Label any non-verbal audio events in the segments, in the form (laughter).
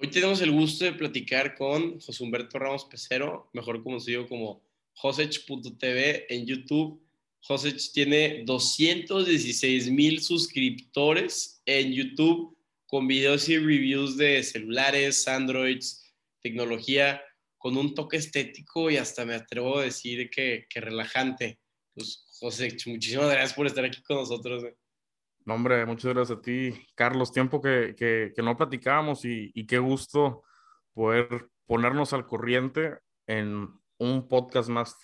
Hoy tenemos el gusto de platicar con José Humberto Ramos Pecero, mejor conocido como Josech.tv en YouTube. Josech tiene 216 mil suscriptores en YouTube con videos y reviews de celulares, Androids, tecnología, con un toque estético y hasta me atrevo a decir que, que relajante. Pues, José, muchísimas gracias por estar aquí con nosotros. No, hombre, muchas gracias a ti, Carlos. Tiempo que, que, no platicábamos y, y, qué gusto poder ponernos al corriente en un podcast más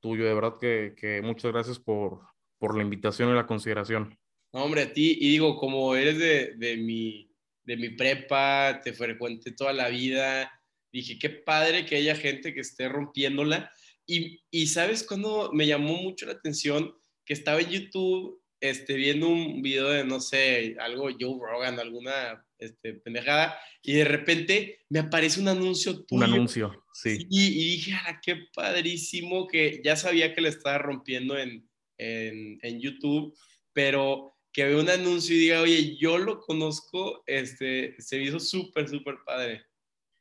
tuyo. De verdad que, que muchas gracias por, por, la invitación y la consideración. No, hombre, a ti. Y digo, como eres de, de, mi, de mi prepa, te frecuenté toda la vida, dije, qué padre que haya gente que esté rompiéndola. Y, y sabes cuando me llamó mucho la atención que estaba en YouTube este, viendo un video de, no sé, algo Joe Rogan, alguna este, pendejada, y de repente me aparece un anuncio tuyo. Un anuncio, sí. Y, y dije, ah, qué padrísimo que ya sabía que le estaba rompiendo en, en, en, YouTube, pero que veo un anuncio y diga, oye, yo lo conozco, este, se me hizo súper, súper padre.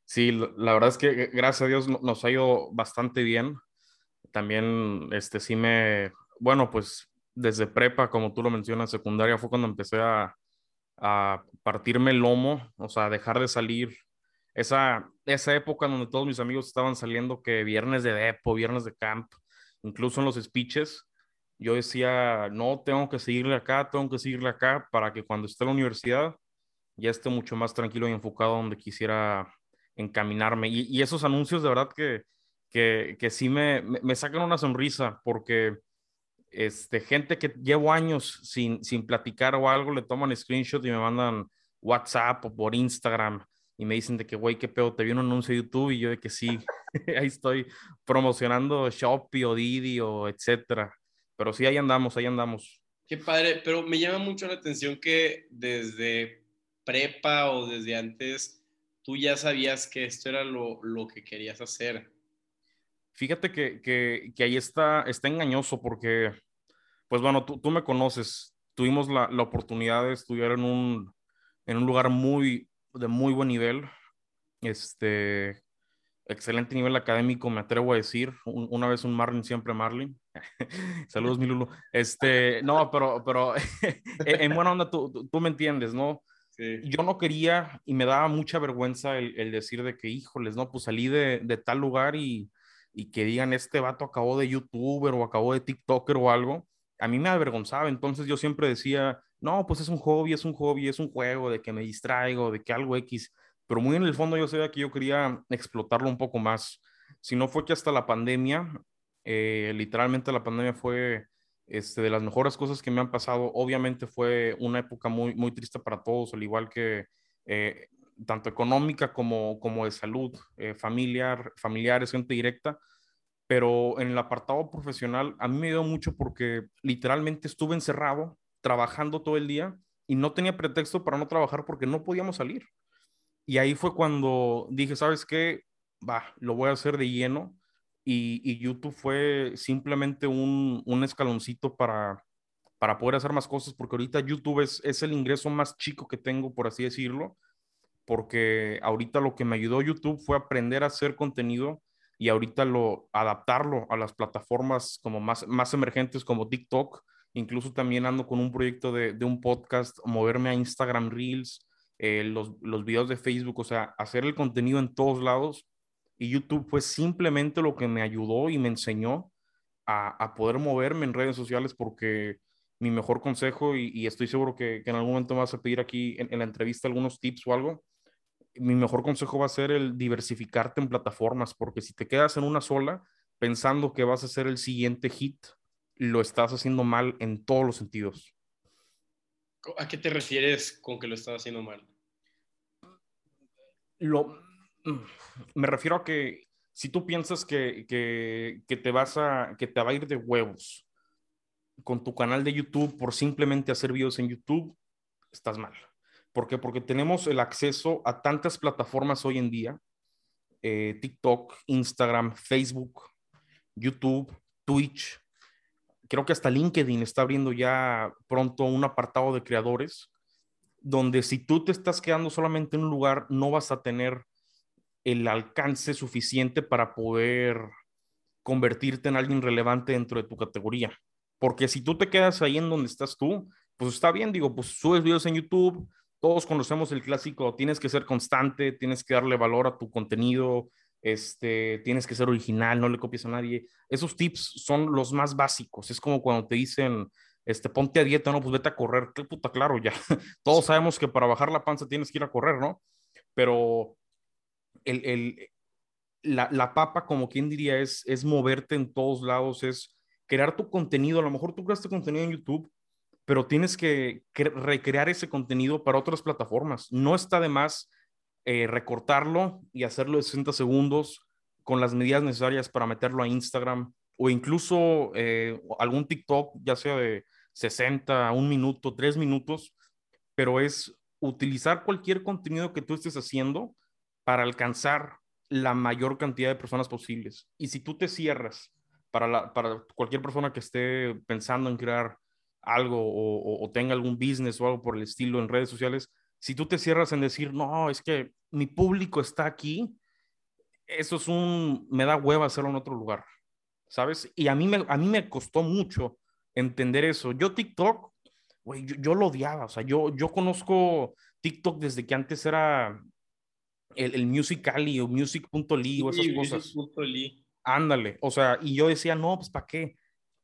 Sí, la verdad es que gracias a Dios nos ha ido bastante bien. También, este, sí me, bueno, pues desde prepa, como tú lo mencionas, secundaria, fue cuando empecé a, a partirme el lomo, o sea, dejar de salir. Esa, esa época donde todos mis amigos estaban saliendo, que viernes de depo, viernes de camp, incluso en los speeches, yo decía, no, tengo que seguirle acá, tengo que seguirle acá, para que cuando esté en la universidad ya esté mucho más tranquilo y enfocado donde quisiera encaminarme. Y, y esos anuncios de verdad que, que, que sí me, me, me sacan una sonrisa, porque este, gente que llevo años sin, sin platicar o algo, le toman screenshot y me mandan WhatsApp o por Instagram y me dicen de que, güey, qué pedo, te vi un anuncio de YouTube y yo de que sí, (laughs) ahí estoy promocionando Shopee o Didi o etcétera. Pero sí, ahí andamos, ahí andamos. Qué padre, pero me llama mucho la atención que desde prepa o desde antes tú ya sabías que esto era lo, lo que querías hacer. Fíjate que, que, que, ahí está, está engañoso porque, pues bueno, tú, tú me conoces, tuvimos la, la, oportunidad de estudiar en un, en un lugar muy, de muy buen nivel, este, excelente nivel académico, me atrevo a decir, un, una vez un Marlin, siempre Marlin. (laughs) Saludos, mi Lulu. Este, no, pero, pero (laughs) en buena onda, tú, tú me entiendes, ¿no? Sí. Yo no quería y me daba mucha vergüenza el, el, decir de que, híjoles, no, pues salí de, de tal lugar y, y que digan este vato acabó de youtuber o acabó de tiktoker o algo, a mí me avergonzaba. Entonces yo siempre decía, no, pues es un hobby, es un hobby, es un juego de que me distraigo, de que algo X. Pero muy en el fondo yo sabía que yo quería explotarlo un poco más. Si no fue que hasta la pandemia, eh, literalmente la pandemia fue este, de las mejores cosas que me han pasado. Obviamente fue una época muy, muy triste para todos, al igual que eh, tanto económica como, como de salud, eh, familiar, familiares, gente directa, pero en el apartado profesional a mí me dio mucho porque literalmente estuve encerrado, trabajando todo el día y no tenía pretexto para no trabajar porque no podíamos salir. Y ahí fue cuando dije, ¿sabes qué? Va, lo voy a hacer de lleno. Y, y YouTube fue simplemente un, un escaloncito para, para poder hacer más cosas, porque ahorita YouTube es, es el ingreso más chico que tengo, por así decirlo porque ahorita lo que me ayudó YouTube fue aprender a hacer contenido y ahorita lo adaptarlo a las plataformas como más, más emergentes como TikTok. Incluso también ando con un proyecto de, un podcast, moverme a Instagram Reels, eh, los, los videos de Facebook, o sea, hacer el contenido en todos lados. Y YouTube fue simplemente lo que me ayudó y me enseñó a, a poder moverme en redes sociales porque mi mejor consejo, y, estoy seguro que, en algún momento me vas a pedir aquí en la entrevista algunos tips o algo, mi mejor consejo va a ser el diversificarte en plataformas, porque si te quedas en una sola pensando que vas a ser el siguiente hit, lo estás haciendo mal en todos los sentidos. ¿A qué te refieres con que lo estás haciendo mal? Lo, me refiero a que si tú piensas que, que, que, te vas a, que te va a ir de huevos con tu canal de YouTube por simplemente hacer videos en YouTube, estás mal. ¿Por qué? Porque tenemos el acceso a tantas plataformas hoy en día, eh, TikTok, Instagram, Facebook, YouTube, Twitch. Creo que hasta LinkedIn está abriendo ya pronto un apartado de creadores donde si tú te estás quedando solamente en un lugar, no vas a tener el alcance suficiente para poder convertirte en alguien relevante dentro de tu categoría. Porque si tú te quedas ahí en donde estás tú, pues está bien, digo, pues subes videos en YouTube, todos conocemos el clásico, tienes que ser constante, tienes que darle valor a tu contenido, este, tienes que ser original, no le copies a nadie. Esos tips son los más básicos. Es como cuando te dicen, este, ponte a dieta, no, pues vete a correr. Qué puta, claro, ya. (laughs) Todos sabemos que para bajar la panza tienes que ir a correr, ¿no? Pero el, el, la, la, papa, como quien diría, es, es moverte en todos lados, es crear tu contenido. A lo mejor tú creaste contenido en YouTube, pero tienes que, recrear ese contenido para otras plataformas. No está de más eh, recortarlo y hacerlo de 60 segundos con las medidas necesarias para meterlo a Instagram o incluso eh, algún TikTok, ya sea de 60, un minuto, tres minutos, pero es utilizar cualquier contenido que tú estés haciendo para alcanzar la mayor cantidad de personas posibles. Y si tú te cierras para, para cualquier persona que esté pensando en crear algo o, tenga algún business o algo por el estilo en redes sociales, si tú te cierras en decir, no, es que mi público está aquí, eso es un, me da hueva hacerlo en otro lugar, ¿sabes? Y a mí me, a mí me costó mucho entender eso. Yo TikTok, güey, yo, lo odiaba, o sea, yo, yo conozco TikTok desde que antes era el, el Musical.ly o Music.ly o esas cosas. Ándale, o sea, y yo decía, no, pues ¿para qué?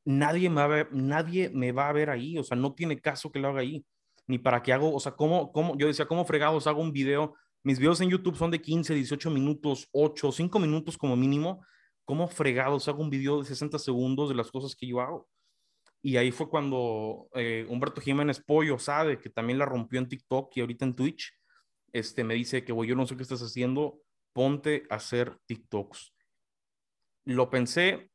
Nadie me, va a ver, nadie me va a ver ahí, o sea, no tiene caso que lo haga ahí, ni para que hago, o sea, ¿cómo, cómo, yo decía, ¿cómo fregados hago un video? Mis videos en YouTube son de 15, 18 minutos, 8, 5 minutos como mínimo, ¿cómo fregados hago un video de 60 segundos de las cosas que yo hago? Y ahí fue cuando eh, Humberto Jiménez Pollo sabe que también la rompió en TikTok y ahorita en Twitch, este, me dice que, güey, yo no sé qué estás haciendo, ponte a hacer TikToks. Lo pensé,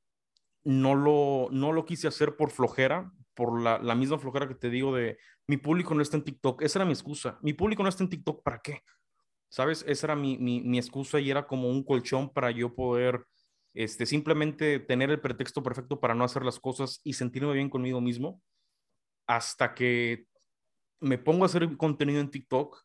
no lo, no lo quise hacer por flojera, por la, la, misma flojera que te digo de mi público no está en TikTok. Esa era mi excusa. Mi público no está en TikTok, ¿para qué? ¿Sabes? Esa era mi, mi, mi excusa y era como un colchón para yo poder este, simplemente tener el pretexto perfecto para no hacer las cosas y sentirme bien conmigo mismo. Hasta que me pongo a hacer contenido en TikTok.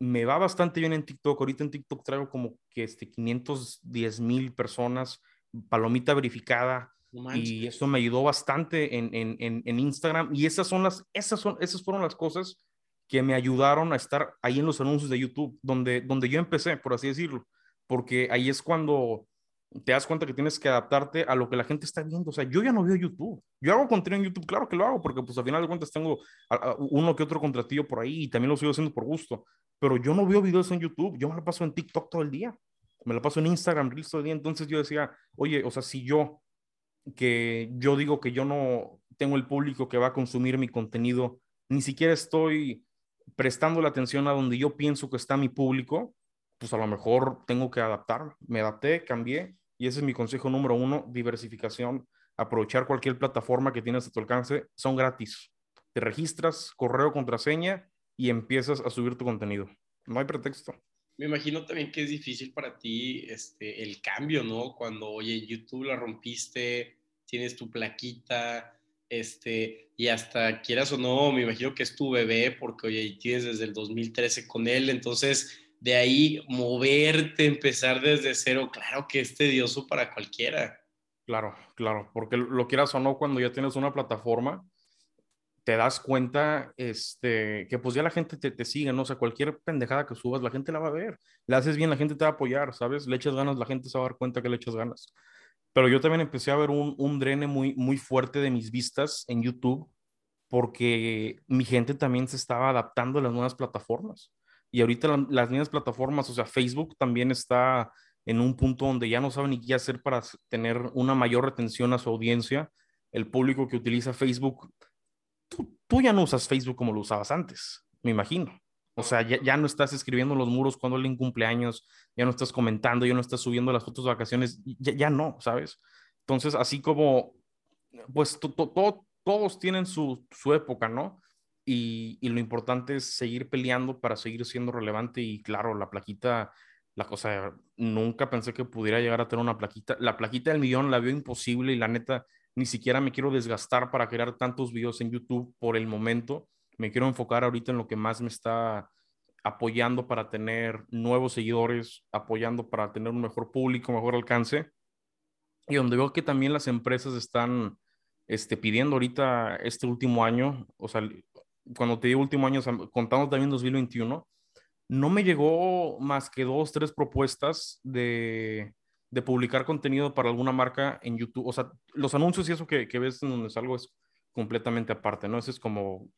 Me va bastante bien en TikTok. Ahorita en TikTok traigo como que este, 510 mil personas, palomita verificada y eso me ayudó bastante en, en, en, Instagram. Y esas, son las, esas, son, esas fueron las cosas que me ayudaron a estar ahí en los anuncios de YouTube, donde, donde yo empecé, por así decirlo. Porque ahí es cuando te das cuenta que tienes que adaptarte a lo que la gente está viendo. O sea, yo ya no veo YouTube. Yo hago contenido en YouTube, claro que lo hago, porque pues al final de cuentas tengo uno que otro contratillo por ahí y también lo sigo haciendo por gusto. Pero yo no veo videos en YouTube, yo me lo paso en TikTok todo el día. Me lo paso en Instagram todo el día. Entonces yo decía, oye, o sea, si yo que yo digo que yo no tengo el público que va a consumir mi contenido, ni siquiera estoy prestando la atención a donde yo pienso que está mi público, pues a lo mejor tengo que adaptar. Me adapté, cambié y ese es mi consejo número uno, diversificación, aprovechar cualquier plataforma que tienes a tu alcance, son gratis. Te registras, correo, contraseña y empiezas a subir tu contenido. No hay pretexto. Me imagino también que es difícil para ti este, el cambio, ¿no? Cuando, oye, YouTube la rompiste, tienes tu plaquita, este, y hasta quieras o no, me imagino que es tu bebé, porque, oye, tienes desde el 2013 con él, entonces de ahí moverte, empezar desde cero, claro que es tedioso para cualquiera. Claro, claro, porque lo quieras o no, cuando ya tienes una plataforma, te das cuenta este, que pues ya la gente te, te sigue, ¿no? O sea, cualquier pendejada que subas, la gente la va a ver. Le haces bien, la gente te va a apoyar, ¿sabes? Le echas ganas, la gente se va a dar cuenta que le echas ganas. Pero yo también empecé a ver un, un drene muy, muy fuerte de mis vistas en YouTube porque mi gente también se estaba adaptando a las nuevas plataformas. Y ahorita las nuevas plataformas, o sea, Facebook también está en un punto donde ya no sabe ni qué hacer para tener una mayor retención a su audiencia. El público que utiliza Facebook tú, ya no usas Facebook como lo usabas antes, me imagino. O sea, ya, no estás escribiendo en los muros cuando alguien cumpleaños, ya no estás comentando, ya no estás subiendo las fotos de vacaciones, ya, no, ¿sabes? Entonces, así como, pues todos tienen su, época, ¿no? Y, y, lo importante es seguir peleando para seguir siendo relevante y claro, la plaquita, la cosa, nunca pensé que pudiera llegar a tener una plaquita. La plaquita del millón la veo imposible y la neta, ni siquiera me quiero desgastar para crear tantos videos en YouTube por el momento, Me quiero enfocar ahorita en lo que más me está apoyando para tener nuevos seguidores, apoyando para tener un mejor público, mejor alcance. Y donde veo que también las empresas están este, pidiendo ahorita este último año, o sea, cuando te digo último año, contando también 2021, no me llegó más que dos, tres propuestas de, de, publicar contenido para alguna marca en YouTube. O sea, los anuncios y eso que, que ves en donde salgo es completamente aparte, ¿no? Ese es como,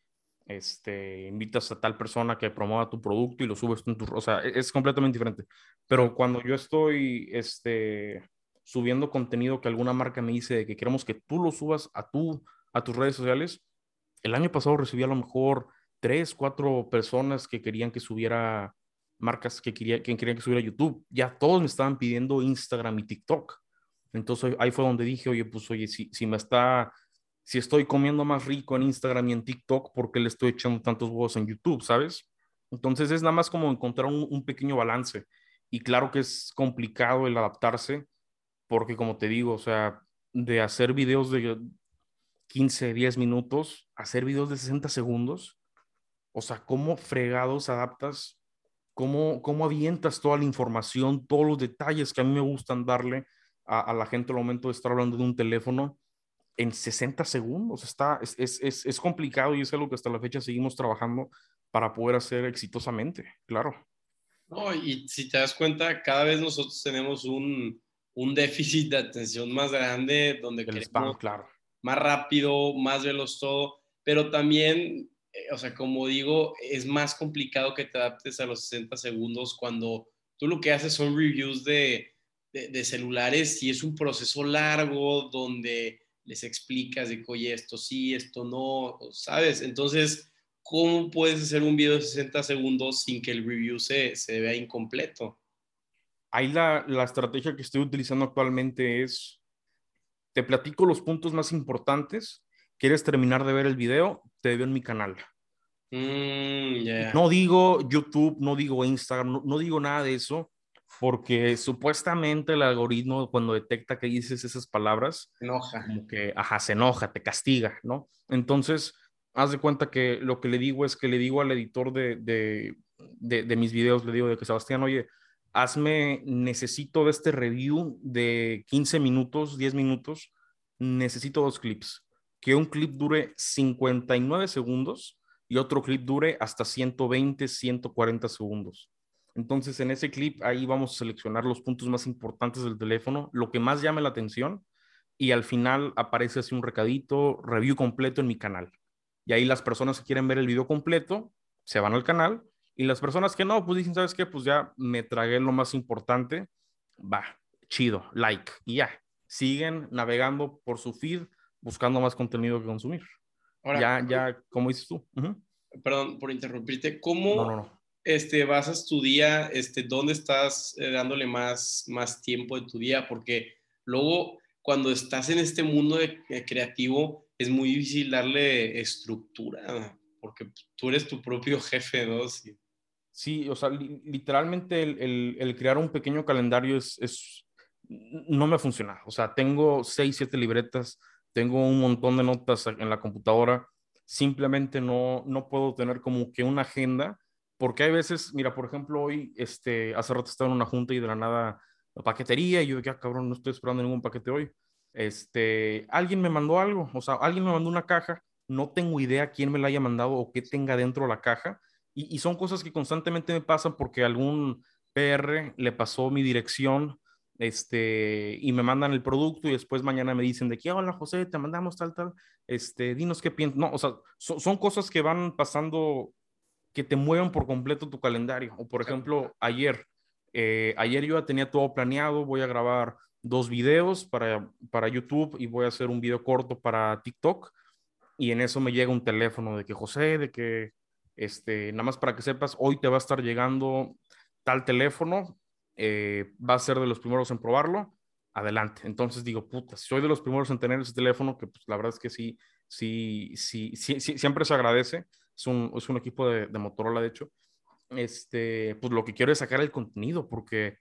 este, invitas a tal persona que promueva tu producto y lo subes en tu, o sea, es completamente diferente. Pero cuando yo estoy, este, subiendo contenido que alguna marca me dice de que queremos que tú lo subas a, tu, a tus redes sociales, el año pasado recibí a lo mejor tres, cuatro personas que querían que subiera marcas que, quería, que querían que subiera YouTube. Ya todos me estaban pidiendo Instagram y TikTok. Entonces ahí fue donde dije, oye, pues oye, si, si me está, si estoy comiendo más rico en Instagram y en TikTok, ¿por qué le estoy echando tantos huevos en YouTube, sabes? Entonces es nada más como encontrar un, un pequeño balance. Y claro que es complicado el adaptarse, porque como te digo, o sea, de hacer videos de 15, 10 minutos, hacer videos de 60 segundos, o sea, cómo fregados adaptas, cómo, cómo avientas toda la información, todos los detalles que a mí me gustan darle a, la gente al momento de estar hablando de un teléfono en 60 segundos. Está, es, es, es, complicado y es algo que hasta la fecha seguimos trabajando para poder hacer exitosamente, claro. No, y si te das cuenta, cada vez nosotros tenemos un, un déficit de atención más grande, donde El queremos claro. más rápido, más veloz todo, pero también, o sea, como digo, es más complicado que te adaptes a los 60 segundos cuando tú lo que haces son reviews de, de, celulares y es un proceso largo donde les explicas de que, oye, esto sí, esto no, ¿sabes? Entonces, ¿cómo puedes hacer un video de 60 segundos sin que el review se, se vea incompleto? ahí la, la, estrategia que estoy utilizando actualmente es, te platico los puntos más importantes, quieres terminar de ver el video, te veo en mi canal. Mm, no digo YouTube, no digo Instagram, no, digo nada de eso, porque supuestamente el algoritmo cuando detecta que dices esas palabras, se enoja. Como que, ajá, se enoja, te castiga, ¿no? Entonces, haz de cuenta que lo que le digo es que le digo al editor de, de, de, de mis videos, le digo de que Sebastián, oye, hazme, necesito de este review de 15 minutos, 10 minutos, necesito dos clips. Que un clip dure 59 segundos y otro clip dure hasta 120, 140 segundos. Entonces, en ese clip, ahí vamos a seleccionar los puntos más importantes del teléfono, lo que más llame la atención, y al final aparece así un recadito, review completo en mi canal. Y ahí las personas que quieren ver el video completo se van al canal y las personas que no, pues dicen, ¿sabes qué? Pues ya me tragué lo más importante. Va, chido, like. Y ya, siguen navegando por su feed buscando más contenido que consumir. Ahora, ya, ya, como dices tú. Perdón por interrumpirte. ¿Cómo Este, basas tu día? Este, ¿Dónde estás eh, dándole más, más tiempo de tu día? Porque luego, cuando estás en este mundo de, creativo, es muy difícil darle estructura, porque tú eres tu propio jefe, ¿no? Sí. Sí, o sea, literalmente el, el, crear un pequeño calendario es, es, no me funciona. O sea, tengo seis, siete libretas, tengo un montón de notas en la computadora, simplemente no, no puedo tener como que una agenda, porque hay veces, mira, por ejemplo, hoy, este, hace rato estaba en una junta y de la nada, la paquetería, y yo dije, ah, cabrón, no estoy esperando ningún paquete hoy. Este, alguien me mandó algo, o sea, alguien me mandó una caja, no tengo idea quién me la haya mandado o qué tenga dentro la caja, y, son cosas que constantemente me pasan porque algún PR le pasó mi dirección este, y me mandan el producto y después mañana me dicen de que, hola José, te mandamos tal, tal, este, dinos qué piensas. No, o sea, son cosas que van pasando que te mueven por completo tu calendario. O por ejemplo, ayer, eh, ayer yo ya tenía todo planeado, voy a grabar dos videos para, para YouTube y voy a hacer un video corto para TikTok. Y en eso me llega un teléfono de que José, de que este, nada más para que sepas, hoy te va a estar llegando tal teléfono, eh, va a ser de los primeros en probarlo, adelante. Entonces digo, puta, soy de los primeros en tener ese teléfono, que pues, la verdad es que sí, sí, sí, sí, siempre se agradece. Es un, es un equipo de, Motorola, de hecho. Este, pues lo que quiero es sacar el contenido, porque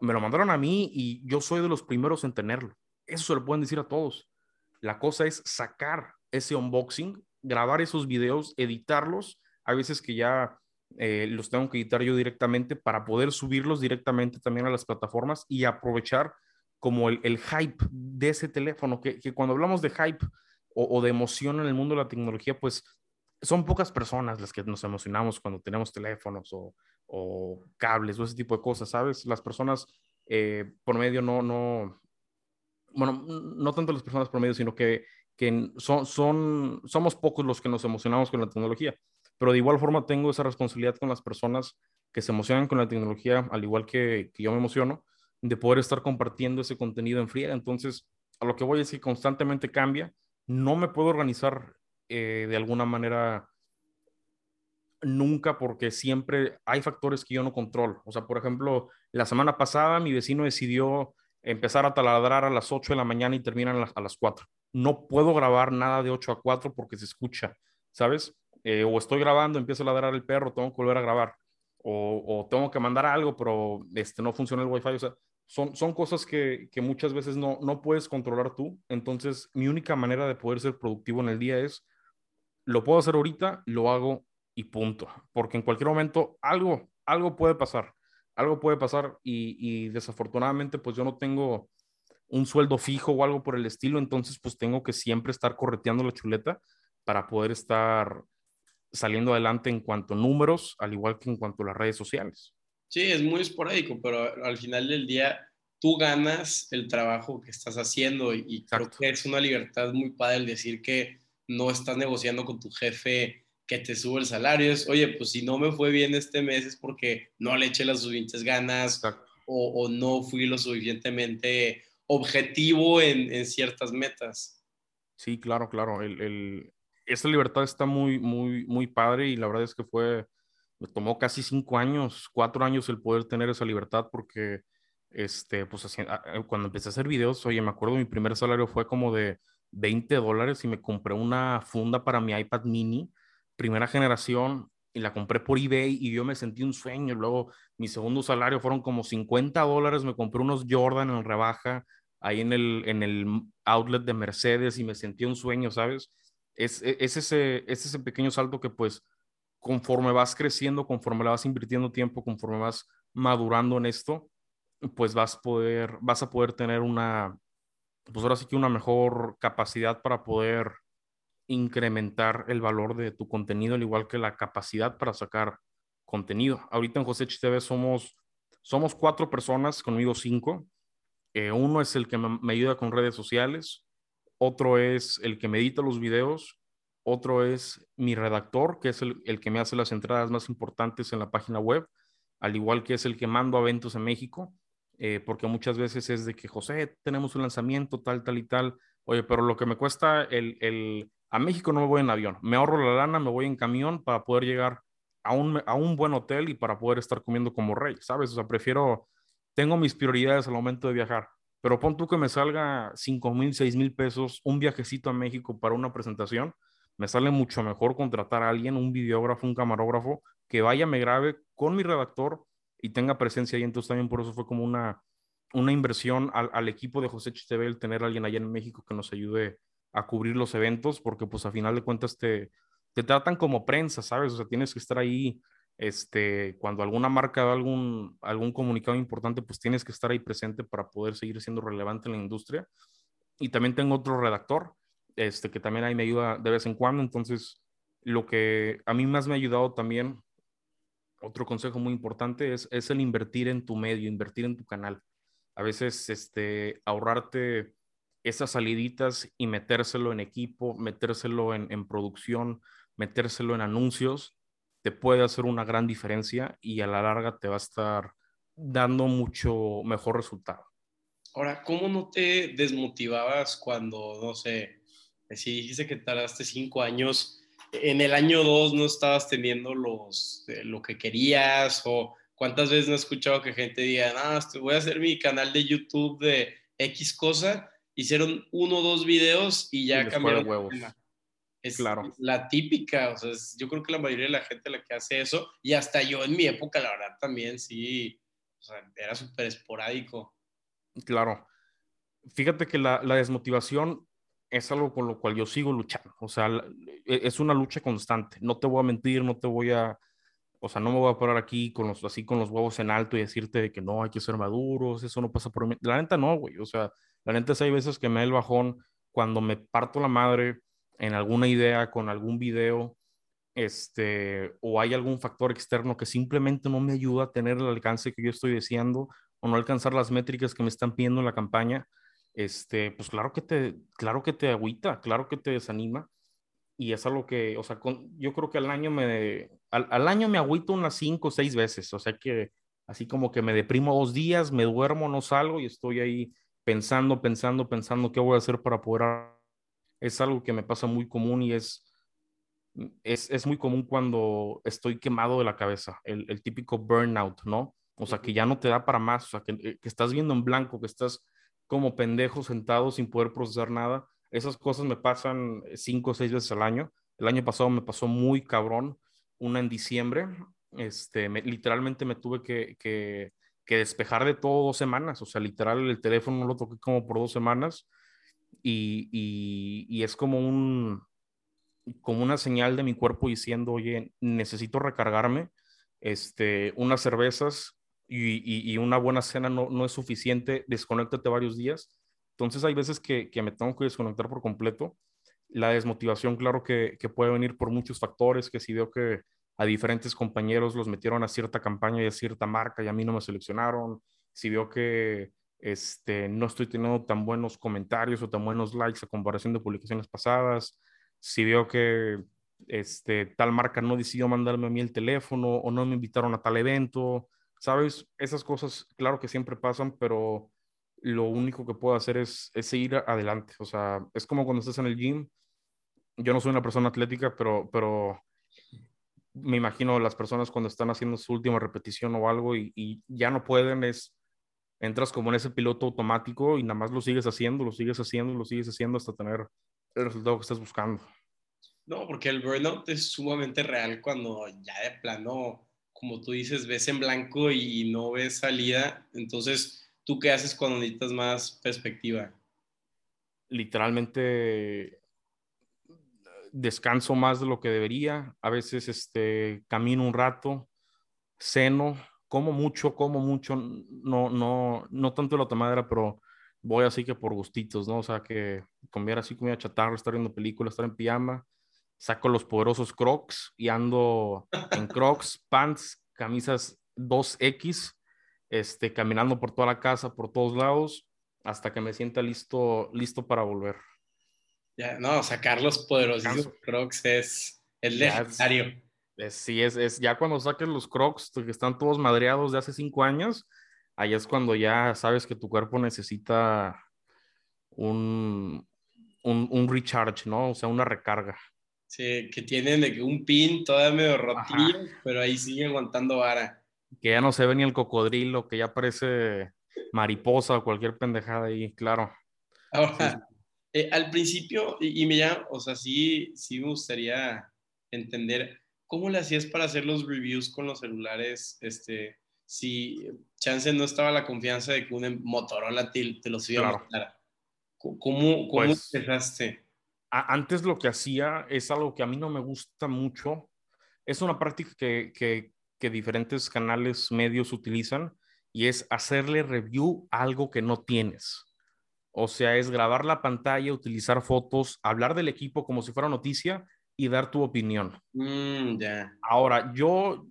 me lo mandaron a mí y yo soy de los primeros en tenerlo. Eso se lo pueden decir a todos. La cosa es sacar ese unboxing grabar esos videos, editarlos, a veces que ya eh, los tengo que editar yo directamente para poder subirlos directamente también a las plataformas y aprovechar como el, el hype de ese teléfono, que, que cuando hablamos de hype o, de emoción en el mundo de la tecnología, pues son pocas personas las que nos emocionamos cuando tenemos teléfonos o, o cables o ese tipo de cosas, ¿sabes? Las personas eh, por medio no, no, bueno, no tanto las personas por medio, sino que, que son, son, somos pocos los que nos emocionamos con la tecnología, pero de igual forma tengo esa responsabilidad con las personas que se emocionan con la tecnología, al igual que, yo me emociono, de poder estar compartiendo ese contenido en friega. Entonces, a lo que voy es que constantemente cambia, no me puedo organizar eh, de alguna manera nunca porque siempre hay factores que yo no controlo. O sea, por ejemplo, la semana pasada mi vecino decidió empezar a taladrar a las 8 de la mañana y terminan a las 4. No puedo grabar nada de 8 a 4 porque se escucha, ¿sabes? Eh, o estoy grabando, empiezo a ladrar el perro, tengo que volver a grabar. O, o, tengo que mandar algo, pero este, no funciona el wifi. O sea, son, son cosas que, que muchas veces no, no puedes controlar tú. Entonces, mi única manera de poder ser productivo en el día es, lo puedo hacer ahorita, lo hago y punto. Porque en cualquier momento algo, algo puede pasar algo puede pasar y, desafortunadamente pues yo no tengo un sueldo fijo o algo por el estilo, entonces pues tengo que siempre estar correteando la chuleta para poder estar saliendo adelante en cuanto a números, al igual que en cuanto a las redes sociales. Sí, es muy esporádico, pero al final del día tú ganas el trabajo que estás haciendo y, creo que es una libertad muy padre el decir que no estás negociando con tu jefe que te sube el salario. Es, oye, pues si no me fue bien este mes es porque no le eché las suficientes ganas o, o, no fui lo suficientemente objetivo en, en ciertas metas. Sí, claro, claro. El, el, esta libertad está muy, muy, muy padre y la verdad es que fue, me tomó casi cinco años, cuatro años el poder tener esa libertad porque, este, pues cuando empecé a hacer videos, oye, me acuerdo mi primer salario fue como de 20 dólares y me compré una funda para mi iPad mini primera generación y la compré por eBay y yo me sentí un sueño. Luego mi segundo salario fueron como 50 dólares, me compré unos Jordan en rebaja ahí en el, en el outlet de Mercedes y me sentí un sueño, ¿sabes? Es, e, es, ese, es ese pequeño salto que pues conforme vas creciendo, conforme le vas invirtiendo tiempo, conforme vas madurando en esto, pues vas, poder, vas a poder tener una, pues ahora sí que una mejor capacidad para poder incrementar el valor de tu contenido, al igual que la capacidad para sacar contenido. Ahorita en José TV somos, somos cuatro personas, conmigo cinco. Eh, uno es el que me, ayuda con redes sociales, otro es el que me edita los videos, otro es mi redactor, que es el, el, que me hace las entradas más importantes en la página web, al igual que es el que mando a eventos en México, eh, porque muchas veces es de que, José, tenemos un lanzamiento, tal, tal y tal. Oye, pero lo que me cuesta el, el a México no me voy en avión, me ahorro la lana, me voy en camión para poder llegar a un, a un buen hotel y para poder estar comiendo como rey, ¿sabes? O sea, prefiero, tengo mis prioridades al momento de viajar, pero pon tú que me salga 5 mil, 6 mil pesos un viajecito a México para una presentación, me sale mucho mejor contratar a alguien, un videógrafo, un camarógrafo, que vaya, me grabe con mi redactor y tenga presencia ahí. Entonces también por eso fue como una, una inversión al, equipo de José TV el tener a alguien allá en México que nos ayude a cubrir los eventos, porque pues a final de cuentas te, te tratan como prensa, ¿sabes? O sea, tienes que estar ahí, este, cuando alguna marca da algún, algún comunicado importante, pues tienes que estar ahí presente para poder seguir siendo relevante en la industria. Y también tengo otro redactor, este, que también ahí me ayuda de vez en cuando, entonces lo que a mí más me ha ayudado también, otro consejo muy importante es, es el invertir en tu medio, invertir en tu canal. A veces, este, ahorrarte esas saliditas y metérselo en equipo, metérselo en, en, producción, metérselo en anuncios, te puede hacer una gran diferencia y a la larga te va a estar dando mucho mejor resultado. Ahora, ¿cómo no te desmotivabas cuando, no sé, si dijiste que tardaste cinco años, en el año dos no estabas teniendo los, eh, lo que querías o cuántas veces no he escuchado que gente diga, ah, voy a hacer mi canal de YouTube de X cosa hicieron uno o dos videos y ya cambiaron. Huevos. Es claro. la típica, o sea, yo creo que la mayoría de la gente la que hace eso, y hasta yo en mi época, la verdad, también sí, o sea, era súper esporádico. Claro. Fíjate que la, la, desmotivación es algo con lo cual yo sigo luchando. O sea, e, es una lucha constante. No te voy a mentir, no te voy a, o sea, no me voy a parar aquí con los, así con los huevos en alto y decirte que no, hay que ser maduros, eso no pasa por mí. La neta no, güey. O sea, la neta es hay veces que me da el bajón cuando me parto la madre en alguna idea, con algún video, este, o hay algún factor externo que simplemente no me ayuda a tener el alcance que yo estoy deseando o no alcanzar las métricas que me están pidiendo en la campaña, este, pues claro que te, claro que te agüita, claro que te desanima. Y es algo que, o sea, yo creo que al año me, al, año me agüito unas cinco o seis veces, o sea que así como que me deprimo dos días, me duermo, no salgo y estoy ahí pensando, pensando, pensando qué voy a hacer para poder... Es algo que me pasa muy común y es, es, es muy común cuando estoy quemado de la cabeza, el, el, típico burnout, ¿no? O sea, que ya no te da para más, o sea, que, que estás viendo en blanco, que estás como pendejo sentado sin poder procesar nada. Esas cosas me pasan cinco o seis veces al año. El año pasado me pasó muy cabrón, una en diciembre. Este, literalmente me tuve que, que, que, despejar de todo dos semanas. O sea, literal, el teléfono no lo toqué como por dos semanas. Y, y, y es como un como una señal de mi cuerpo diciendo, oye, necesito recargarme. Este, unas cervezas y, una buena cena no, no, es suficiente, desconéctate varios días. Entonces hay veces que, que, me tengo que desconectar por completo. La desmotivación, claro que, que, puede venir por muchos factores, que si veo que a diferentes compañeros los metieron a cierta campaña y a cierta marca y a mí no me seleccionaron, si veo que este, no estoy teniendo tan buenos comentarios o tan buenos likes a comparación de publicaciones pasadas, si veo que este, tal marca no decidió mandarme a mí el teléfono o no me invitaron a tal evento, ¿sabes? Esas cosas, claro que siempre pasan, pero lo único que puedo hacer es, es seguir adelante. O sea, es como cuando estás en el gym. Yo no soy una persona atlética, pero, pero me imagino las personas cuando están haciendo su última repetición o algo y, y, ya no pueden, es, entras como en ese piloto automático y nada más lo sigues haciendo, lo sigues haciendo, lo sigues haciendo hasta tener el resultado que estás buscando. No, porque el burnout es sumamente real cuando ya de plano como tú dices, ves en blanco y no ves salida. Entonces, ¿tú qué haces cuando necesitas más perspectiva? Literalmente descanso más de lo que debería. A veces este, camino un rato, ceno, como mucho, como mucho. No, no, no tanto la tomadera, pero voy así que por gustitos, ¿no? O sea, que comer así comida chatarra, estar viendo películas, estar en pijama saco los poderosos Crocs y ando en Crocs, pants, camisas 2X, este, caminando por toda la casa, por todos lados, hasta que me sienta listo, listo para volver. Ya, no, sacar los poderosos Crocs es, el legendario. Sí, es, es, ya cuando saques los Crocs que están todos madreados de hace cinco años, ahí es cuando ya sabes que tu cuerpo necesita un, un, un recharge, ¿no? O sea, una recarga. Sí, que tienen de que un pin todavía medio rotillo, pero ahí sigue aguantando vara. Que ya no se ve ni el cocodrilo, que ya parece mariposa o cualquier pendejada ahí, claro. Ahora, eh, al principio, y, me llama, o sea, sí, sí me gustaría entender cómo le hacías para hacer los reviews con los celulares, este, si chance no estaba la confianza de que un Motorola te, te los iba a mostrar. ¿Cómo, cómo pues empezaste? antes lo que hacía es algo que a mí no me gusta mucho. Es una práctica que, que, que diferentes canales medios utilizan y es hacerle review a algo que no tienes. O sea, es grabar la pantalla, utilizar fotos, hablar del equipo como si fuera noticia y dar tu opinión. Mm, Ahora, yo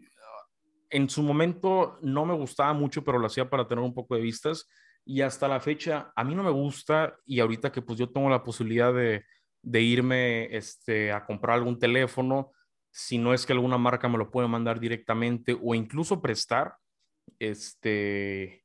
en su momento no me gustaba mucho, pero lo hacía para tener un poco de vistas y hasta la fecha a mí no me gusta y ahorita que pues yo tengo la posibilidad de, de irme este, a comprar algún teléfono, si no es que alguna marca me lo puede mandar directamente o incluso prestar, este,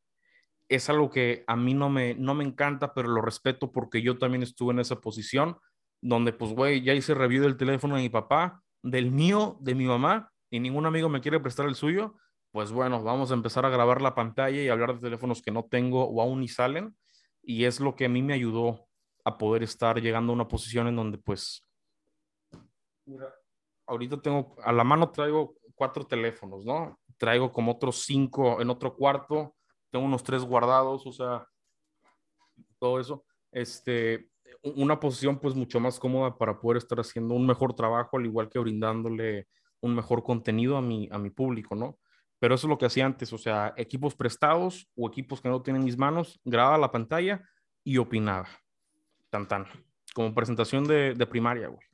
es algo que a mí no me, no me encanta, pero lo respeto porque yo también estuve en esa posición donde pues, güey, ya hice review del teléfono de mi papá, del mío, de mi mamá, y ningún amigo me quiere prestar el suyo, pues bueno, vamos a empezar a grabar la pantalla y hablar de teléfonos que no tengo o aún ni salen, y es lo que a mí me ayudó a poder estar llegando a una posición en donde pues, ahorita tengo, a la mano traigo cuatro teléfonos, ¿no? Traigo como otros cinco en otro cuarto, tengo unos tres guardados, o sea, todo eso. Este, una posición pues mucho más cómoda para poder estar haciendo un mejor trabajo, al igual que brindándole un mejor contenido a mi, a mi público, ¿no? Pero eso es lo que hacía antes, o sea, equipos prestados o equipos que no tienen mis manos, grababa la pantalla y opinaba. Tan tan. Como presentación de, de primaria, güey.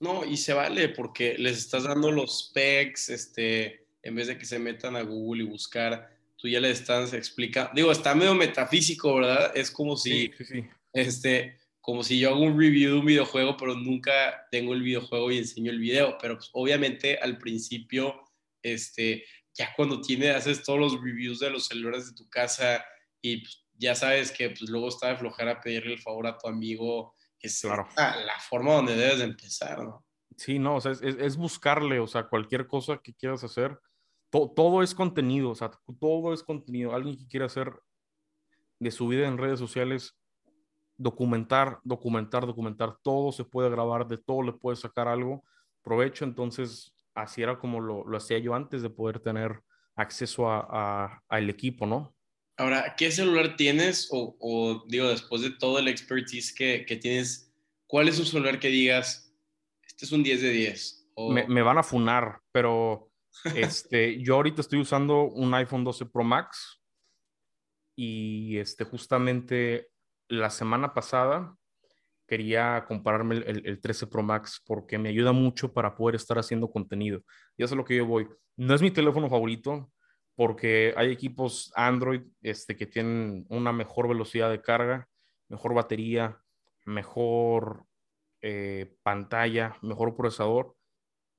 No, y se vale porque les estás dando los specs, este, en vez de que se metan a Google y buscar, tú ya les estás explicando. Digo, está medio metafísico, ¿verdad? Es como si, sí, sí, este, como si yo hago un review de un videojuego, pero nunca tengo el videojuego y enseño el video. Pero pues, obviamente al principio, este, ya cuando tienes, haces todos los reviews de los celulares de tu casa y pues, ya sabes que pues, luego está de flojera pedirle el favor a tu amigo es claro. la, forma donde debes de empezar, ¿no? Sí, no, o sea, es, buscarle, o sea, cualquier cosa que quieras hacer, todo es contenido, o sea, todo es contenido. Alguien que quiera hacer de su vida en redes sociales, documentar, documentar, documentar, todo se puede grabar, de todo le puedes sacar algo, provecho, entonces así era como lo, hacía yo antes de poder tener acceso a, al equipo, ¿no? Ahora, ¿qué celular tienes? O, digo, después de todo el expertise que, que, tienes, ¿cuál es un celular que digas, este es un 10 de 10? Me, van a funar, pero (laughs) este, yo ahorita estoy usando un iPhone 12 Pro Max y este, justamente la semana pasada quería comprarme el, el, 13 Pro Max porque me ayuda mucho para poder estar haciendo contenido. Y eso es lo que yo voy. No es mi teléfono favorito, porque hay equipos Android este, que tienen una mejor velocidad de carga, mejor batería, mejor eh, pantalla, mejor procesador,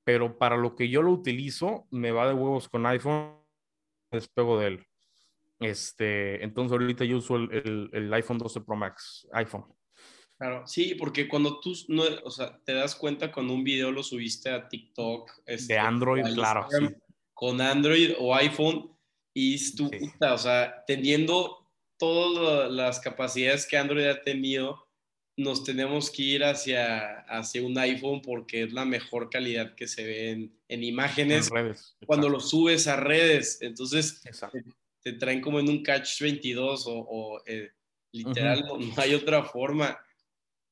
pero para lo que yo lo utilizo, me va de huevos con iPhone, despego de él. Este, entonces ahorita yo uso el, el, iPhone 12 Pro Max, iPhone. Claro, sí, porque cuando tú no, o sea, te das cuenta cuando un video lo subiste a TikTok. Este, de Android, claro. Sí con Android o iPhone y tú, o sea, teniendo todas las capacidades que Android ha tenido, nos tenemos que ir hacia, hacia un iPhone porque es la mejor calidad que se ve en, imágenes redes, cuando lo subes a redes. Entonces, te, traen como en un catch 22 o, eh, literal, no, hay otra forma.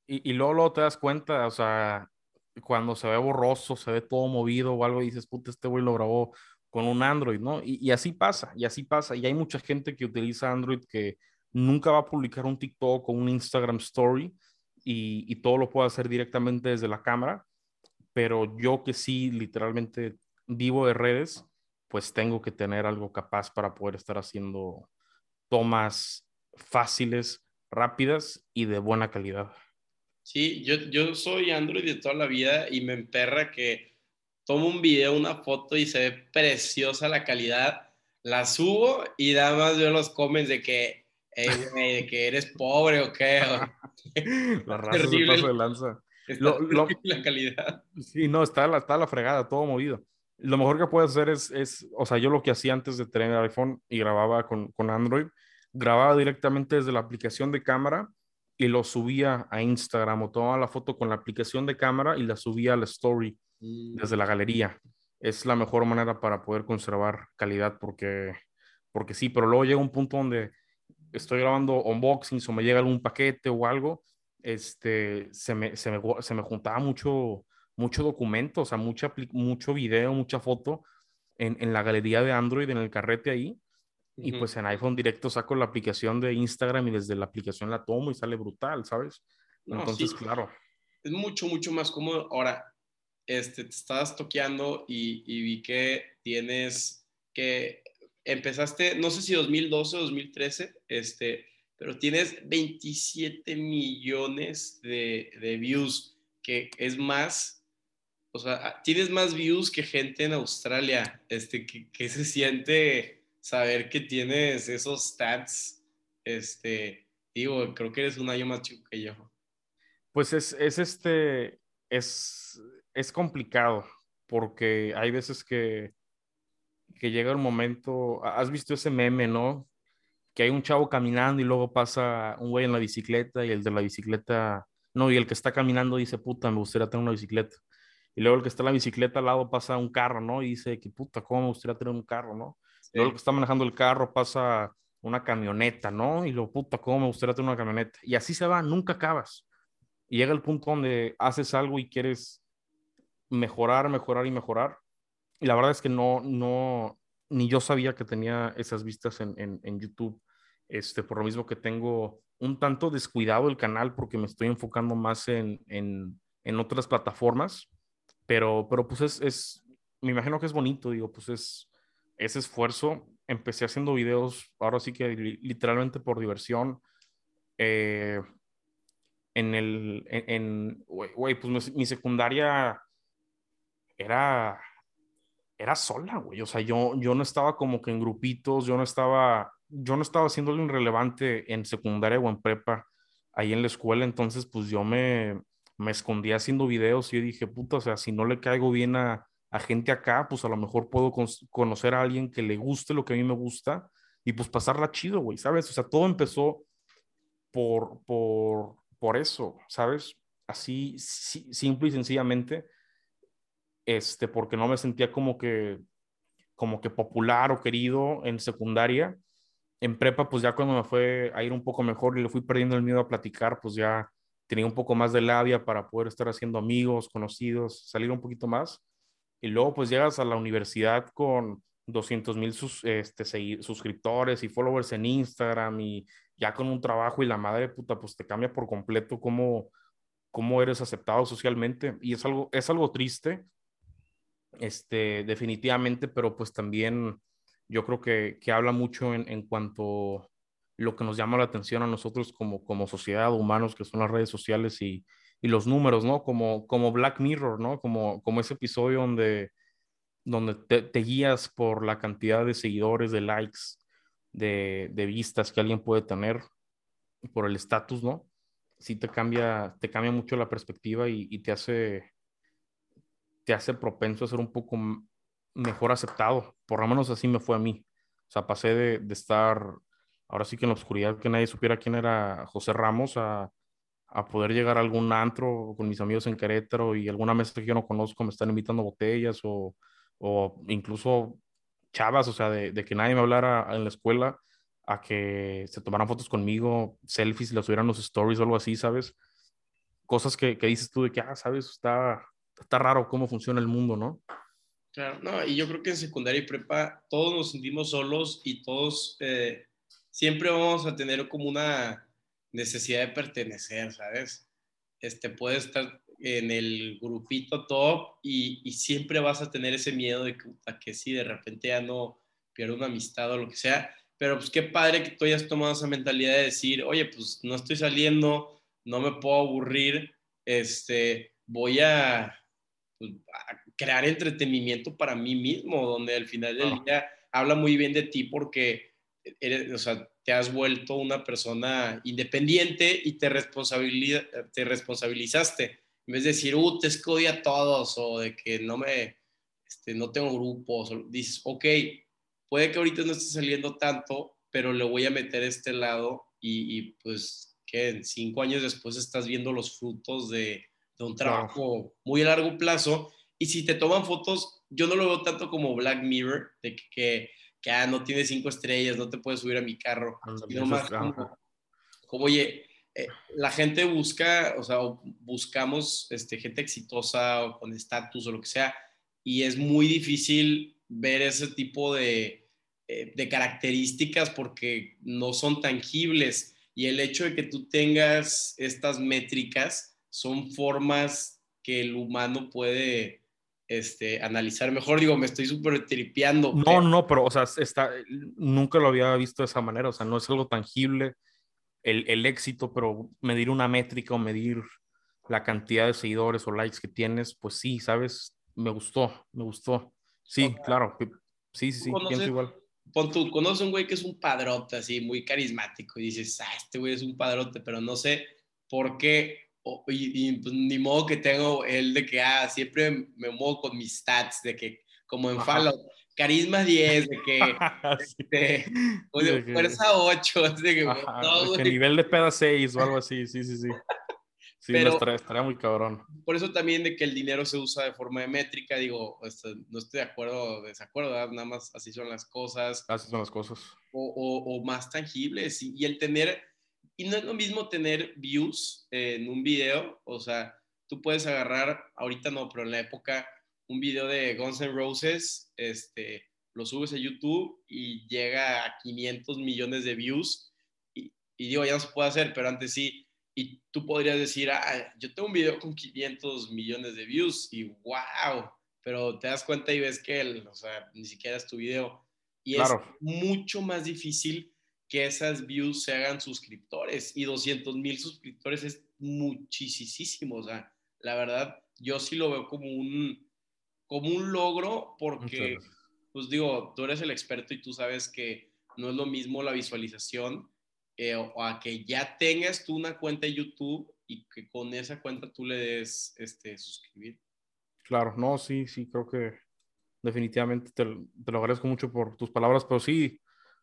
Y, y luego, luego, te das cuenta, o sea, cuando se ve borroso, se ve todo movido o algo, y dices, puta, este güey lo grabó con un Android, ¿no? Y, así pasa, y así pasa. Y hay mucha gente que utiliza Android que nunca va a publicar un TikTok o un Instagram Story y, todo lo puede hacer directamente desde la cámara, pero yo que sí literalmente vivo de redes, pues tengo que tener algo capaz para poder estar haciendo tomas fáciles, rápidas y de buena calidad. Sí, yo, yo soy Android de toda la vida y me emperra que tomo un video, una foto y se ve preciosa la calidad, la subo y nada más veo los comments de que, (laughs) de que eres pobre o qué. (laughs) la raza se de lanza. la calidad. Sí, no, está la, está la fregada, todo movido. Lo mejor que puedes hacer es, es, o sea, yo lo que hacía antes de tener iPhone y grababa con, con Android, grababa directamente desde la aplicación de cámara y lo subía a Instagram o tomaba la foto con la aplicación de cámara y la subía a la story desde la galería. Es la mejor manera para poder conservar calidad porque, porque sí, pero luego llega un punto donde estoy grabando unboxings o me llega algún paquete o algo, este, se me, se me, se me juntaba mucho, mucho documento, o sea, mucha, mucho video, mucha foto en, en, la galería de Android, en el carrete ahí. Y pues en iPhone directo saco la aplicación de Instagram y desde la aplicación la tomo y sale brutal, ¿sabes? Entonces, claro. Es mucho, mucho más cómodo. Ahora, este, te estabas toqueando y, vi que tienes que empezaste, no sé si 2012 o 2013, este, pero tienes 27 millones de, views, que es más, o sea, tienes más views que gente en Australia. Este, que, se siente saber que tienes esos stats? Este, digo, creo que eres un año más chico que yo. Pues es, es este, es es complicado porque hay veces que, que llega el momento, has visto ese meme, ¿no? Que hay un chavo caminando y luego pasa un güey en la bicicleta y el de la bicicleta, no, y el que está caminando dice, puta, me gustaría tener una bicicleta. Y luego el que está en la bicicleta al lado pasa un carro, ¿no? Y dice, que puta, ¿cómo me gustaría tener un carro, ¿no? Luego el que está manejando el carro pasa una camioneta, ¿no? Y luego, puta, ¿cómo me gustaría tener una camioneta? Y así se va, nunca acabas. Y llega el punto donde haces algo y quieres mejorar, mejorar y mejorar. Y la verdad es que no, no, ni yo sabía que tenía esas vistas en, en, en YouTube. Este, por lo mismo que tengo un tanto descuidado el canal porque me estoy enfocando más en, en, en otras plataformas, pero, pero pues es, es, me imagino que es bonito, digo, pues es ese esfuerzo. Empecé haciendo videos, ahora sí que literalmente por diversión. Eh, en el, en, güey, pues mi, secundaria era, era sola, güey. O sea, yo, yo no estaba como que en grupitos, yo no estaba, yo no estaba algo irrelevante en secundaria o en prepa, ahí en la escuela. Entonces, pues yo me, me escondía haciendo videos y yo dije, puta, o sea, si no le caigo bien a, a gente acá, pues a lo mejor puedo conocer a alguien que le guste lo que a mí me gusta y pues pasarla chido, güey, ¿sabes? O sea, todo empezó por, por, por eso, ¿sabes? Así, simple y sencillamente, este, porque no me sentía como que, como que popular o querido en secundaria. En prepa, pues ya cuando me fue a ir un poco mejor y le fui perdiendo el miedo a platicar, pues ya tenía un poco más de labia para poder estar haciendo amigos, conocidos, salir un poquito más. Y luego pues llegas a la universidad con 200 mil sus, este, suscriptores y followers en Instagram y ya con un trabajo y la madre puta pues te cambia por completo cómo, cómo eres aceptado socialmente y es algo, es algo triste, este, definitivamente, pero pues también yo creo que, que habla mucho en, en cuanto lo que nos llama la atención a nosotros como, como sociedad, humanos, que son las redes sociales y, y los números, ¿no? Como, como Black Mirror, ¿no? Como, como ese episodio donde, donde te, guías por la cantidad de seguidores, de likes, de, de vistas que alguien puede tener, por el estatus, ¿no? Sí te cambia, te cambia mucho la perspectiva y, y, te hace te hace propenso a ser un poco mejor aceptado. Por lo menos así me fue a mí. O sea, pasé de, de estar ahora sí que en la oscuridad que nadie supiera quién era José Ramos a, a poder llegar a algún antro con mis amigos en Querétaro y alguna mesa que yo no conozco me están invitando botellas o, o incluso chavas, o sea, de, de, que nadie me hablara en la escuela a que se tomaran fotos conmigo, selfies las subieran los stories o algo así, ¿sabes? Cosas que, que dices tú de que, ah, ¿sabes? Está, está raro cómo funciona el mundo, ¿no? Claro, no, y yo creo que en secundaria y prepa todos nos sentimos solos y todos eh, siempre vamos a tener como una necesidad de pertenecer, ¿sabes? Este, puedes estar en el grupito top y, y, siempre vas a tener ese miedo de que, que si de repente ya no pierdo una amistad o lo que sea, pero pues qué padre que tú hayas tomado esa mentalidad de decir, oye, pues no estoy saliendo, no me puedo aburrir, este, voy a, pues, a crear entretenimiento para mí mismo, donde al final del día habla muy bien de ti porque eres, o sea, te has vuelto una persona independiente y te, te responsabilizaste. En vez de decir, uh, te escodí a todos o de que no me, este, no tengo grupos, dices, ok, puede que ahorita no esté saliendo tanto, pero le voy a meter este lado y, y pues que en cinco años después estás viendo los frutos de, de un trabajo muy a largo plazo. Y si te toman fotos, yo no lo veo tanto como Black Mirror, de que, que que ah, no tiene cinco estrellas, no te puedes subir a mi carro. como, oye, eh, la gente busca, o sea, buscamos este, gente exitosa o con estatus o lo que sea, y es muy difícil ver ese tipo de, eh, de características porque no son tangibles. Y el hecho de que tú tengas estas métricas son formas que el humano puede este, analizar mejor. Digo, me estoy súper tripeando. No, no, pero, o sea, está, nunca lo había visto de esa manera. O sea, no es algo tangible el, el éxito, pero medir una métrica o medir la cantidad de seguidores o likes que tienes, pues sí, ¿sabes? Me gustó, me gustó. Sí, claro. Sí, sí, sí, pienso igual. Pon tú, conoces un güey que es un padrote así, muy carismático, y dices, ah, este güey es un padrote, pero no sé por qué y, pues, ni modo que tengo el de que, ah, siempre me muevo con mis stats, de que, como en Fallout, carisma 10, de que, (laughs) este, fuerza 8, de que, no, nivel de peda 6 o algo así, sí, sí, sí. (laughs) Sí, Pero, estaría, estaría, muy cabrón. Por eso también de que el dinero se usa de forma de métrica, digo, este, no estoy de acuerdo, desacuerdo, nada más así son las cosas. Así son las cosas. O, o, o más tangibles. Y, y, el tener y no es lo mismo tener views en un video, o sea, tú puedes agarrar, ahorita no, pero en la época, un video de Guns N' Roses, este, lo subes a YouTube y llega a 500 millones de views. Y, y, digo, ya no se puede hacer, pero antes sí. Y tú podrías decir, ah, yo tengo un video con 500 millones de views y wow, pero te das cuenta y ves que el, o sea, ni siquiera es tu video. Y es mucho más difícil que esas views se hagan suscriptores. Y 200 mil suscriptores es muchísimo. O sea, la verdad, yo sí lo veo como un, como un logro porque pues digo, tú eres el experto y tú sabes que no es lo mismo la visualización eh, o a que ya tengas tú una cuenta de YouTube y que con esa cuenta tú le des este, suscribir. Claro, no, sí, sí, creo que definitivamente te, te lo agradezco mucho por tus palabras, pero sí,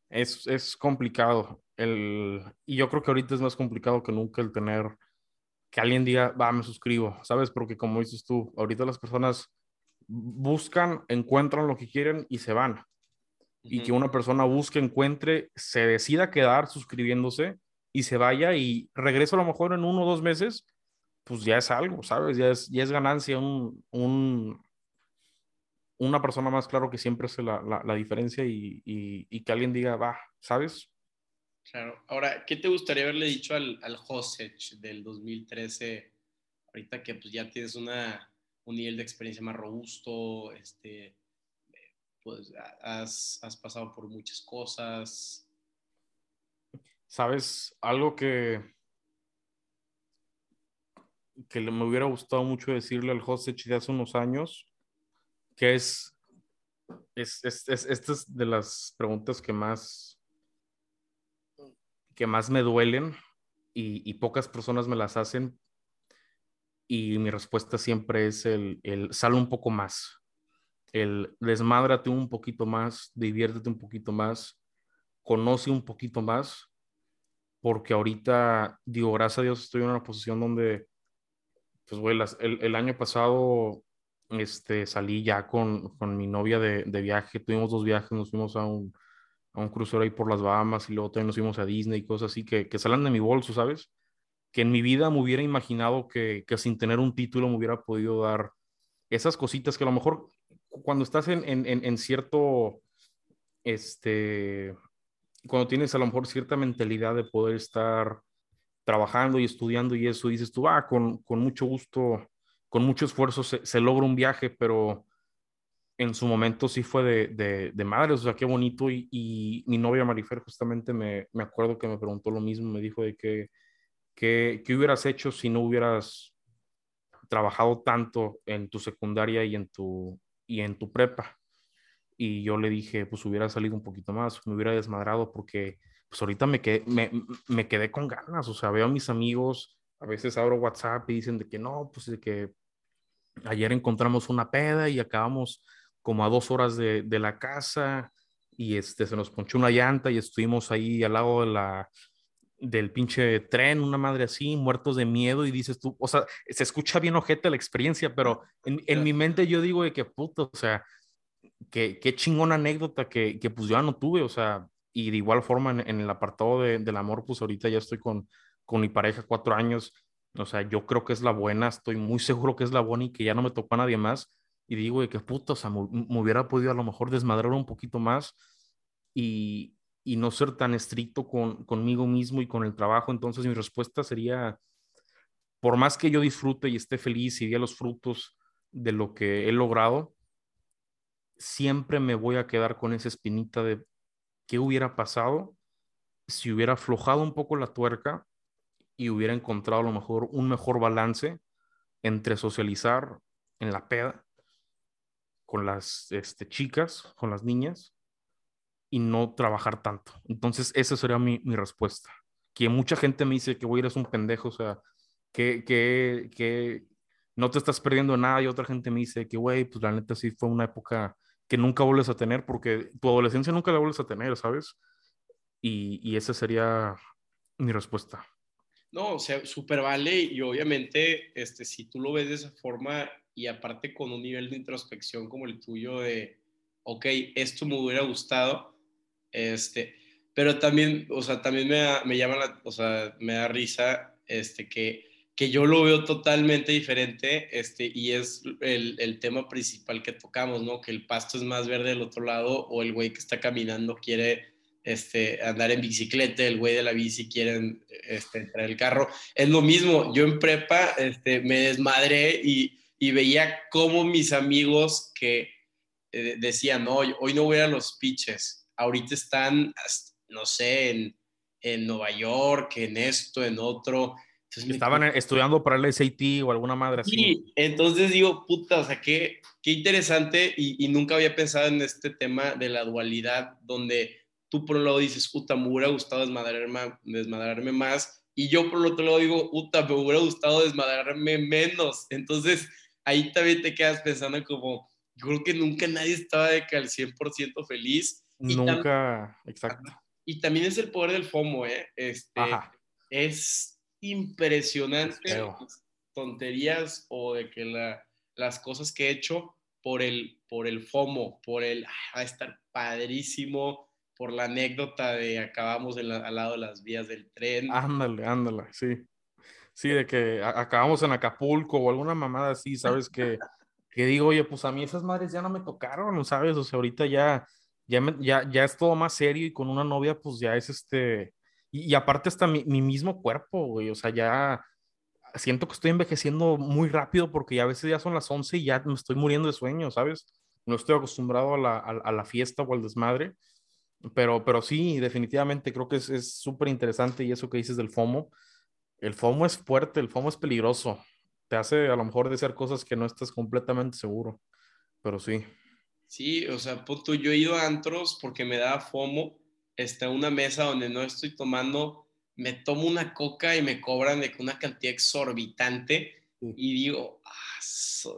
es, es complicado. El, y yo creo que ahorita es más complicado que nunca el tener que alguien diga, va, me suscribo, ¿sabes? Porque como dices tú, ahorita las personas buscan, encuentran lo que quieren y se van. Y que una persona busque, encuentre, se decida quedar suscribiéndose y se vaya y regresa a lo mejor en uno o dos meses, pues ya es algo, ¿sabes? Ya es, ya es ganancia un, un, una persona más claro que siempre hace la, la, diferencia y, y, que alguien diga, va, ¿sabes? Claro. Ahora, ¿qué te gustaría haberle dicho al, al del 2013? Ahorita que pues ya tienes una, un nivel de experiencia más robusto, este, pues has, has pasado por muchas cosas. Sabes, algo que, que me hubiera gustado mucho decirle al Hostage de hace unos años, que es, es, es, es, esta es de las preguntas que más, que más me duelen y, y pocas personas me las hacen y mi respuesta siempre es el, el sal un poco más, el desmádrate un poquito más, diviértete un poquito más, conoce un poquito más, porque ahorita, digo, gracias a Dios estoy en una posición donde, pues, güey, el, el, año pasado este, salí ya con, con mi novia de, de, viaje, tuvimos dos viajes, nos fuimos a un, a un crucero ahí por las Bahamas y luego también nos fuimos a Disney y cosas así que, que salen de mi bolso, ¿sabes? que en mi vida me hubiera imaginado que, que, sin tener un título me hubiera podido dar esas cositas que a lo mejor cuando estás en, en, en, cierto, este, cuando tienes a lo mejor cierta mentalidad de poder estar trabajando y estudiando y eso, dices tú, ah, con, con mucho gusto, con mucho esfuerzo se, se, logra un viaje, pero en su momento sí fue de, de, de madre, o sea, qué bonito. Y, y mi novia Marifer justamente me, me acuerdo que me preguntó lo mismo, me dijo de que ¿Qué, hubieras hecho si no hubieras trabajado tanto en tu secundaria y en tu, y en tu prepa? Y yo le dije, pues hubiera salido un poquito más, me hubiera desmadrado porque pues ahorita me quedé, me, quedé con ganas, o sea, veo a mis amigos, a veces abro WhatsApp y dicen de que no, pues de que ayer encontramos una peda y acabamos como a dos horas de, de la casa y este, se nos ponchó una llanta y estuvimos ahí al lado de la, del pinche tren, una madre así, muertos de miedo y dices tú, o sea, se escucha bien ojete la experiencia, pero en, en mi mente yo digo de que puto, o sea, qué, qué chingona anécdota que, que, pues yo no tuve, o sea, y de igual forma en, el apartado de, del amor, pues ahorita ya estoy con, con mi pareja cuatro años, o sea, yo creo que es la buena, estoy muy seguro que es la buena y que ya no me tocó a nadie más, y digo de que puto, o sea, me, me hubiera podido a lo mejor desmadrar un poquito más y, y no ser tan estricto con, conmigo mismo y con el trabajo. Entonces mi respuesta sería, por más que yo disfrute y esté feliz y vea los frutos de lo que he logrado, siempre me voy a quedar con esa espinita de qué hubiera pasado si hubiera aflojado un poco la tuerca y hubiera encontrado a lo mejor un mejor balance entre socializar en la peda con las este, chicas, con las niñas, y no trabajar tanto. Entonces, esa sería mi, respuesta. Que mucha gente me dice que, güey, eres un pendejo, o sea, que, que, que no te estás perdiendo nada y otra gente me dice que, güey, pues la neta sí fue una época que nunca vuelves a tener porque tu adolescencia nunca la vuelves a tener, ¿sabes? Y, y esa sería mi respuesta. No, o sea, súper vale y obviamente, este, si tú lo ves de esa forma y aparte con un nivel de introspección como el tuyo de, ok, esto me hubiera gustado, este, pero también, o sea, también me, me llama la, o sea, me da risa, este, que, que yo lo veo totalmente diferente, este, y es el, el tema principal que tocamos, ¿no? Que el pasto es más verde del otro lado o el güey que está caminando quiere este, andar en bicicleta, el güey de la bici quiere este, entrar el carro. Es lo mismo, yo en prepa este, me desmadré y, y veía cómo mis amigos que eh, decían, no, hoy no voy a los pitches, ahorita están, no sé, en, en Nueva York, en esto, en otro. Estaban estudiando para el SAT o alguna madre así. Sí, entonces digo, puta, o sea, qué, qué interesante y, y nunca había pensado en este tema de la dualidad, donde tú por un lado dices, puta, me hubiera gustado desmadrarme, desmadrarme más, y yo por el otro lado digo, puta, me hubiera gustado desmadrarme menos. Entonces, ahí también te quedas pensando como, yo creo que nunca nadie estaba de que al 100% feliz. Nunca, exacto. Y también es el poder del FOMO, ¿eh? Este, es impresionante tonterías o de que la, las cosas que he hecho por el, por el FOMO, por el, ah, va a estar padrísimo, por la anécdota de acabamos al lado de las vías del tren. Ándale, ándale, sí. Sí, de que acabamos en Acapulco o alguna mamada así, ¿sabes? Que, (laughs) que digo, oye, pues a mí esas madres ya no me tocaron, ¿sabes? O sea, ahorita ya, ya, ya, ya es todo más serio y con una novia, pues ya es este. Y, aparte, hasta mi, mi, mismo cuerpo, güey, o sea, ya siento que estoy envejeciendo muy rápido porque ya a veces ya son las 11 y ya me estoy muriendo de sueño, ¿sabes? No estoy acostumbrado a la, a la fiesta o al desmadre. Pero, pero sí, definitivamente creo que es súper interesante y eso que dices del FOMO. El FOMO es fuerte, el FOMO es peligroso. Te hace a lo mejor desear cosas que no estás completamente seguro, pero sí. Sí, o sea, puto, yo he ido a antros porque me da FOMO. Está una mesa donde no estoy tomando, me tomo una coca y me cobran de una cantidad exorbitante y digo, ah,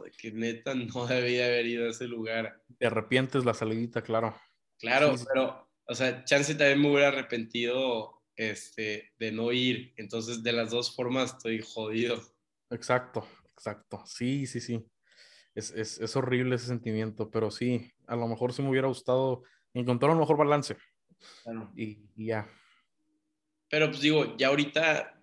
de que neta no (laughs) debía haber ido a ese lugar. Te arrepientes la salidita, claro. Claro, pero o sea, chance también me hubiera arrepentido este, de no ir. Entonces, de las dos formas estoy jodido. Exacto, exacto. Sí, sí, sí. Es, es, es horrible ese sentimiento, pero sí, a lo mejor sí me hubiera gustado encontrar un mejor balance. Y, ya. Pero pues digo, ya ahorita,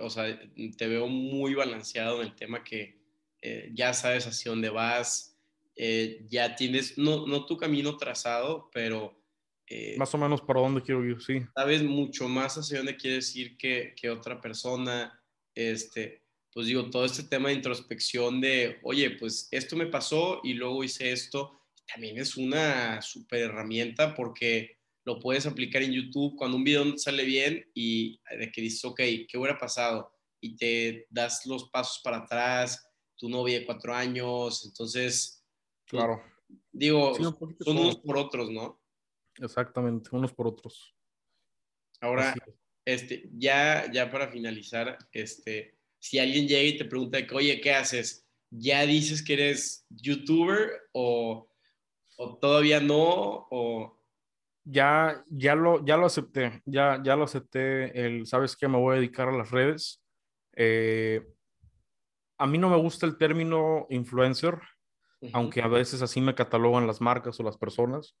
o sea, te veo muy balanceado en el tema que eh, ya sabes hacia dónde vas, eh, ya tienes, no, no tu camino trazado, pero eh, más o menos para dónde quiero ir, sí. Sabes mucho más hacia dónde quieres ir que, que otra persona. Este, pues digo, todo este tema de introspección de, oye, pues esto me pasó y luego hice esto, también es una súper herramienta porque lo puedes aplicar en YouTube cuando un video sale bien y de que dices, ok, ¿qué hubiera pasado? Y te das los pasos para atrás, tu novia de cuatro años, entonces, pues, claro. digo, son unos por otros, ¿no? Exactamente, unos por otros. Ahora, este, ya, ya para finalizar, este, si alguien llega y te pregunta, oye, ¿qué haces? ¿Ya dices que eres youtuber o, o todavía no? O... Ya, ya, lo, ya lo acepté, ya, ya lo acepté. El, ¿Sabes qué? Me voy a dedicar a las redes. Eh, a mí no me gusta el término influencer, aunque a veces así me catalogan las marcas o las personas.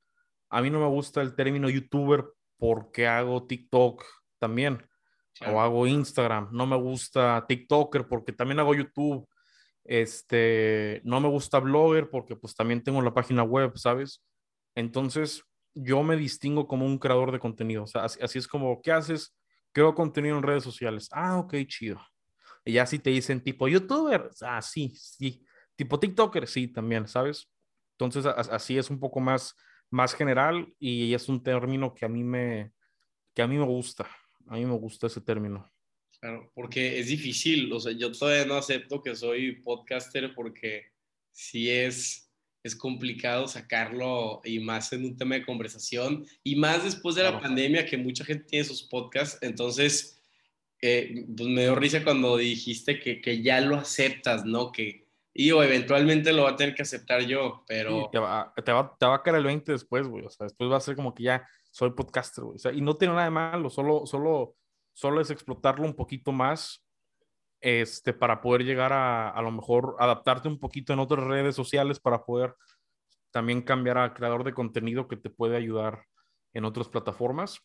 A mí no me gusta el término youtuber porque hago TikTok también o hago Instagram. No me gusta TikToker porque también hago YouTube. Este, no me gusta blogger porque pues también tengo la página web, ¿sabes? Entonces, yo me distingo como un creador de contenido. O sea, así, es como, ¿qué haces? Creo contenido en redes sociales. Ah, ok, chido. Y ya si te dicen tipo youtuber, ah, sí, sí. Tipo TikToker, sí, también, ¿sabes? Entonces, así es un poco más más general y es un término que a mí me, que a mí me gusta. A mí me gusta ese término. Claro, porque es difícil, o sea, yo todavía no acepto que soy podcaster porque sí es, es complicado sacarlo y más en un tema de conversación y más después de la pandemia que mucha gente tiene sus podcasts, entonces eh, pues me dio risa cuando dijiste que, que ya lo aceptas, ¿no? Que, y o eventualmente lo va a tener que aceptar yo, pero... te, va, te, va, te va a caer el 20 después, güey. O sea, después va a ser como que ya soy podcaster, güey. O sea, y no tiene nada de malo, solo, solo, solo es explotarlo un poquito más este, para poder llegar a, a lo mejor, adaptarte un poquito en otras redes sociales para poder también cambiar a creador de contenido que te puede ayudar en otras plataformas.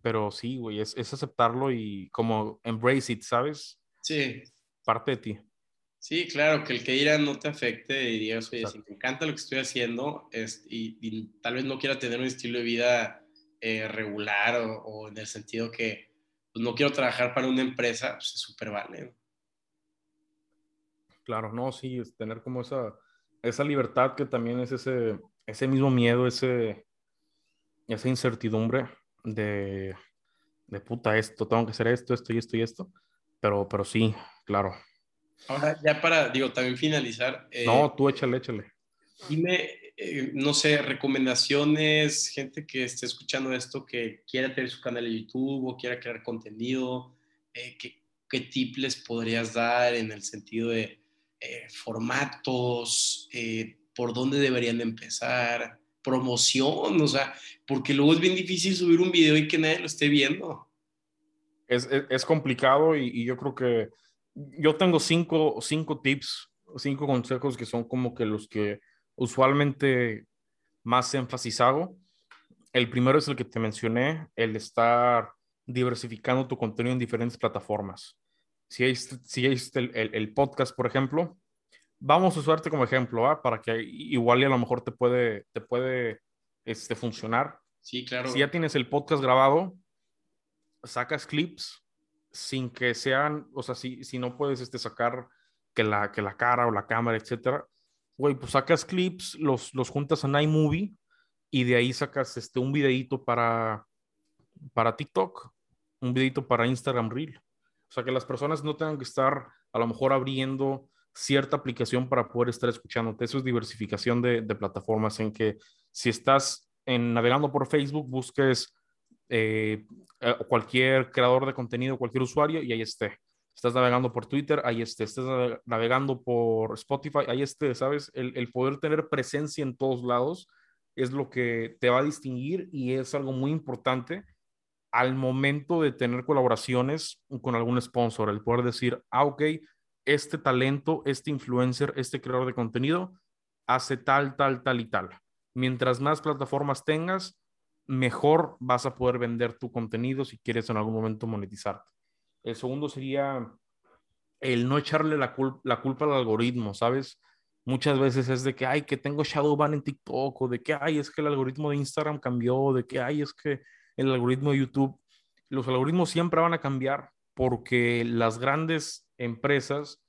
pero sí, güey, es, es aceptarlo y como embrace it, ¿sabes? Sí. Parte de ti. Sí, claro, que el que dirán no te afecte y digas, oye, si me encanta lo que estoy haciendo es, y, tal vez no quiera tener un estilo de vida eh, regular o, en el sentido que pues, no quiero trabajar para una empresa, pues es súper vale. Claro, no, sí, es tener como esa, esa libertad que también es ese, ese mismo miedo, ese, esa incertidumbre de, de puta esto, tengo que hacer esto, esto y esto y esto. Pero, pero sí, claro. Ahora, ya para, digo, también finalizar. Eh, no, tú échale, échale. Dime, eh, no sé, recomendaciones, gente que esté escuchando esto, que quiera tener su canal de YouTube o quiera crear contenido, eh, ¿qué, ¿qué, tip les podrías dar en el sentido de formatos, por dónde deberían empezar, promoción, o sea, porque luego es bien difícil subir un video y que nadie lo esté viendo. Es, es, es complicado y, y yo creo que yo tengo cinco, cinco tips, cinco consejos que son como que los que usualmente más énfasis hago. El primero es el que te mencioné, el estar diversificando tu contenido en diferentes plataformas. Si hay, si hay el, el, podcast, por ejemplo, vamos a usarte como ejemplo, ¿ah? para que igual y a lo mejor te puede, te puede este, funcionar. Sí, claro. Si ya tienes el podcast grabado, sacas clips sin que sean, o sea, si, si no puedes este, sacar que la, que la cara o la cámara, etcétera, güey, pues sacas clips, los, los juntas en iMovie y de ahí sacas este, un videito para, para TikTok, un videito para Instagram Reel. O sea, que las personas no tengan que estar a lo mejor abriendo cierta aplicación para poder estar escuchándote. Eso es diversificación de, de plataformas en que si estás en, navegando por Facebook, busques eh, eh, cualquier creador de contenido, cualquier usuario y ahí esté. Estás navegando por Twitter, ahí esté. Estás navegando por Spotify, ahí esté, ¿sabes? El, el poder tener presencia en todos lados es lo que te va a distinguir y es algo muy importante al momento de tener colaboraciones con algún sponsor, el poder decir, ah, ok, este talento, este influencer, este creador de contenido hace tal, tal, tal y tal. Mientras más plataformas tengas, mejor vas a poder vender tu contenido si quieres en algún momento monetizarte. El segundo sería el no echarle la, la culpa al algoritmo, ¿sabes? Muchas veces es de que, ay, que tengo shadow ban en TikTok, o de que, ay, es que el algoritmo de Instagram cambió, de que, ay, es que el algoritmo de YouTube, los algoritmos siempre van a cambiar porque las grandes empresas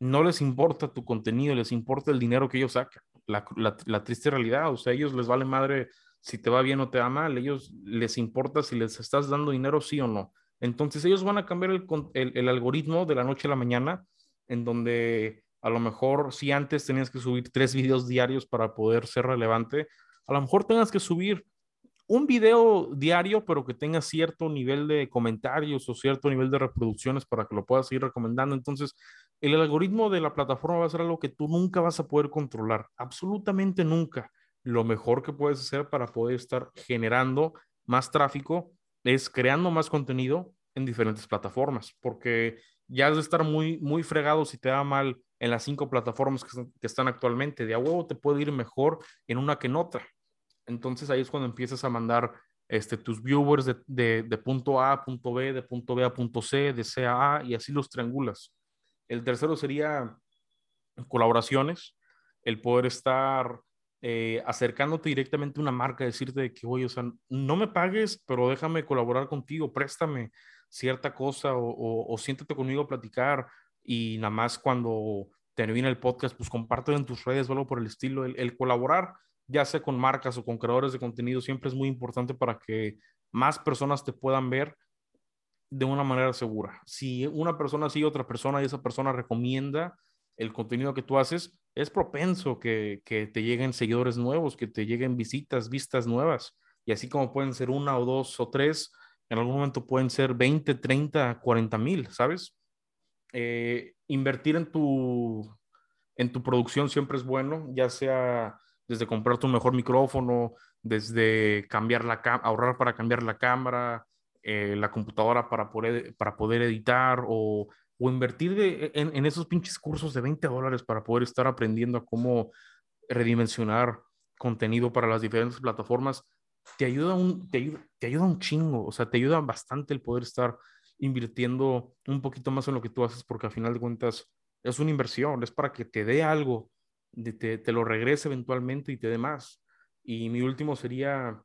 no les importa tu contenido, les importa el dinero que ellos sacan. La, la, la triste realidad, o sea, ellos les vale madre si te va bien o te va mal, ellos les importa si les estás dando dinero sí o no. Entonces ellos van a cambiar el, el, algoritmo de la noche a la mañana, en donde a lo mejor si antes tenías que subir tres videos diarios para poder ser relevante, a lo mejor tengas que subir un video diario, pero que tenga cierto nivel de comentarios o cierto nivel de reproducciones para que lo puedas ir recomendando. Entonces, el algoritmo de la plataforma va a ser algo que tú nunca vas a poder controlar, absolutamente nunca lo mejor que puedes hacer para poder estar generando más tráfico es creando más contenido en diferentes plataformas, porque ya has de estar muy, muy fregado si te da mal en las cinco plataformas que, están actualmente. De a huevo te puede ir mejor en una que en otra. Entonces ahí es cuando empiezas a mandar este, tus viewers de, de, de punto A a punto B, de punto B a punto C, de C a A, y así los triangulas. El tercero sería colaboraciones, el poder estar eh, acercándote directamente a una marca, decirte que, oye, o sea, no me pagues, pero déjame colaborar contigo, préstame cierta cosa o, o, siéntate conmigo a platicar y nada más cuando termine el podcast, pues compártelo en tus redes o algo por el estilo. El, el, colaborar, ya sea con marcas o con creadores de contenido, siempre es muy importante para que más personas te puedan ver de una manera segura. Si una persona sigue otra persona y esa persona recomienda el contenido que tú haces, es propenso que, que, te lleguen seguidores nuevos, que te lleguen visitas, vistas nuevas. Y así como pueden ser una o dos o tres, en algún momento pueden ser 20, 30, 40 mil, ¿sabes? Eh, invertir en tu, en tu producción siempre es bueno, ya sea desde comprarte un mejor micrófono, desde cambiar la ahorrar para cambiar la cámara, eh, la computadora para poder, para poder editar o o invertir de, en, en, esos pinches cursos de 20 dólares para poder estar aprendiendo a cómo redimensionar contenido para las diferentes plataformas, te ayuda un, te ayuda, te ayuda un chingo, o sea, te ayuda bastante el poder estar invirtiendo un poquito más en lo que tú haces, porque al final de cuentas es una inversión, es para que te dé algo, te, te lo regrese eventualmente y te dé más. Y mi último sería,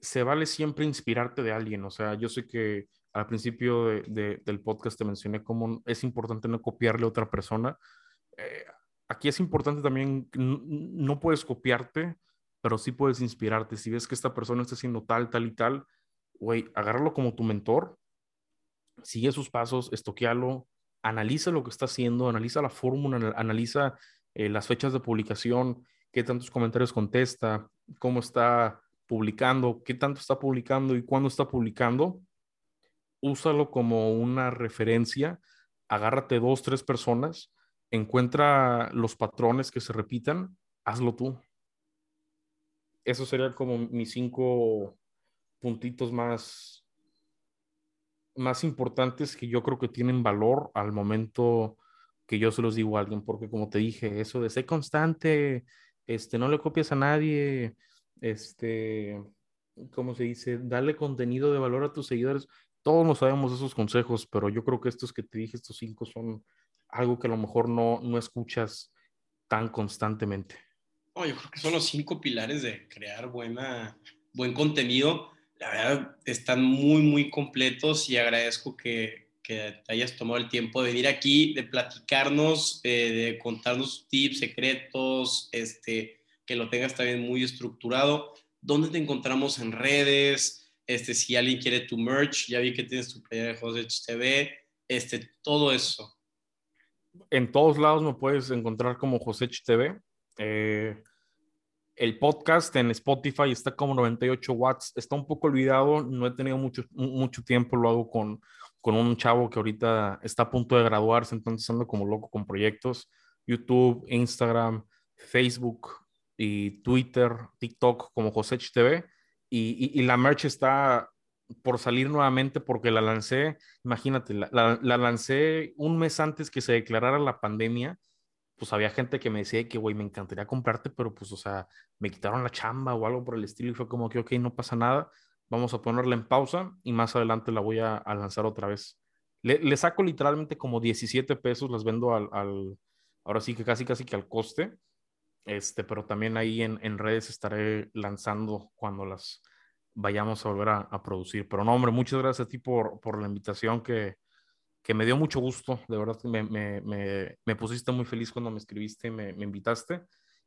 se vale siempre inspirarte de alguien, o sea, yo sé que al principio de, del podcast te mencioné cómo es importante no copiarle a otra persona. Eh, aquí es importante también, no puedes copiarte, pero sí puedes inspirarte. Si ves que esta persona está haciendo tal, tal y tal, güey, agárralo como tu mentor, sigue sus pasos, estoquealo, analiza lo que está haciendo, analiza la fórmula, analiza eh, las fechas de publicación, qué tantos comentarios contesta, cómo está publicando, qué tanto está publicando y cuándo está publicando. Úsalo como una referencia, agárrate dos, tres personas, encuentra los patrones que se repitan, hazlo tú. Eso sería como mis cinco puntitos más, más importantes que yo creo que tienen valor al momento que yo se los digo a alguien, porque como te dije, eso de ser constante, este, no le copias a nadie, este, ¿cómo se dice? Darle contenido de valor a tus seguidores. Todos nos sabemos esos consejos, pero yo creo que estos que te dije, estos cinco, son algo que a lo mejor no, no escuchas tan constantemente. Oh, yo creo que son los cinco pilares de crear buena, buen contenido. La verdad, están muy, muy completos y agradezco que, que te hayas tomado el tiempo de venir aquí, de platicarnos, eh, de contarnos tips, secretos, este, que lo tengas también muy estructurado. ¿Dónde te encontramos en redes? Este, si alguien quiere tu merch, ya vi que tienes tu playera de José TV, este, todo eso. En todos lados me puedes encontrar como José TV. Eh, el podcast en Spotify está como 98 watts. Está un poco olvidado, no he tenido mucho, mucho tiempo, lo hago con con un chavo que ahorita está a punto de graduarse, entonces ando como loco con proyectos. YouTube, Instagram, Facebook y Twitter, TikTok como Josech TV. Y, la merch está por salir nuevamente porque la lancé, imagínate, la, la, lancé un mes antes que se declarara la pandemia. Pues había gente que me decía que, güey, me encantaría comprarte, pero pues, o sea, me quitaron la chamba o algo por el estilo y fue como que, ok, no pasa nada Vamos a ponerla en pausa y más adelante la voy a, lanzar otra vez. Le, saco literalmente como 17 pesos, las vendo al, ahora sí que casi casi que al coste. Este, pero también ahí en, en redes estaré lanzando cuando las vayamos a volver a, producir. Pero no, hombre, muchas gracias a ti por, por la invitación que, que me dio mucho gusto. De verdad, me, me, me, me pusiste muy feliz cuando me escribiste, me, me invitaste.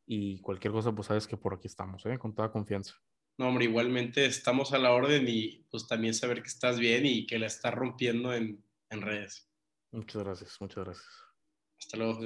Y cualquier cosa, pues sabes que por aquí estamos, ¿eh? con toda confianza. No, hombre, igualmente estamos a la orden y pues también saber que estás bien y que la estás rompiendo en, en redes. Muchas gracias, muchas gracias. Hasta luego.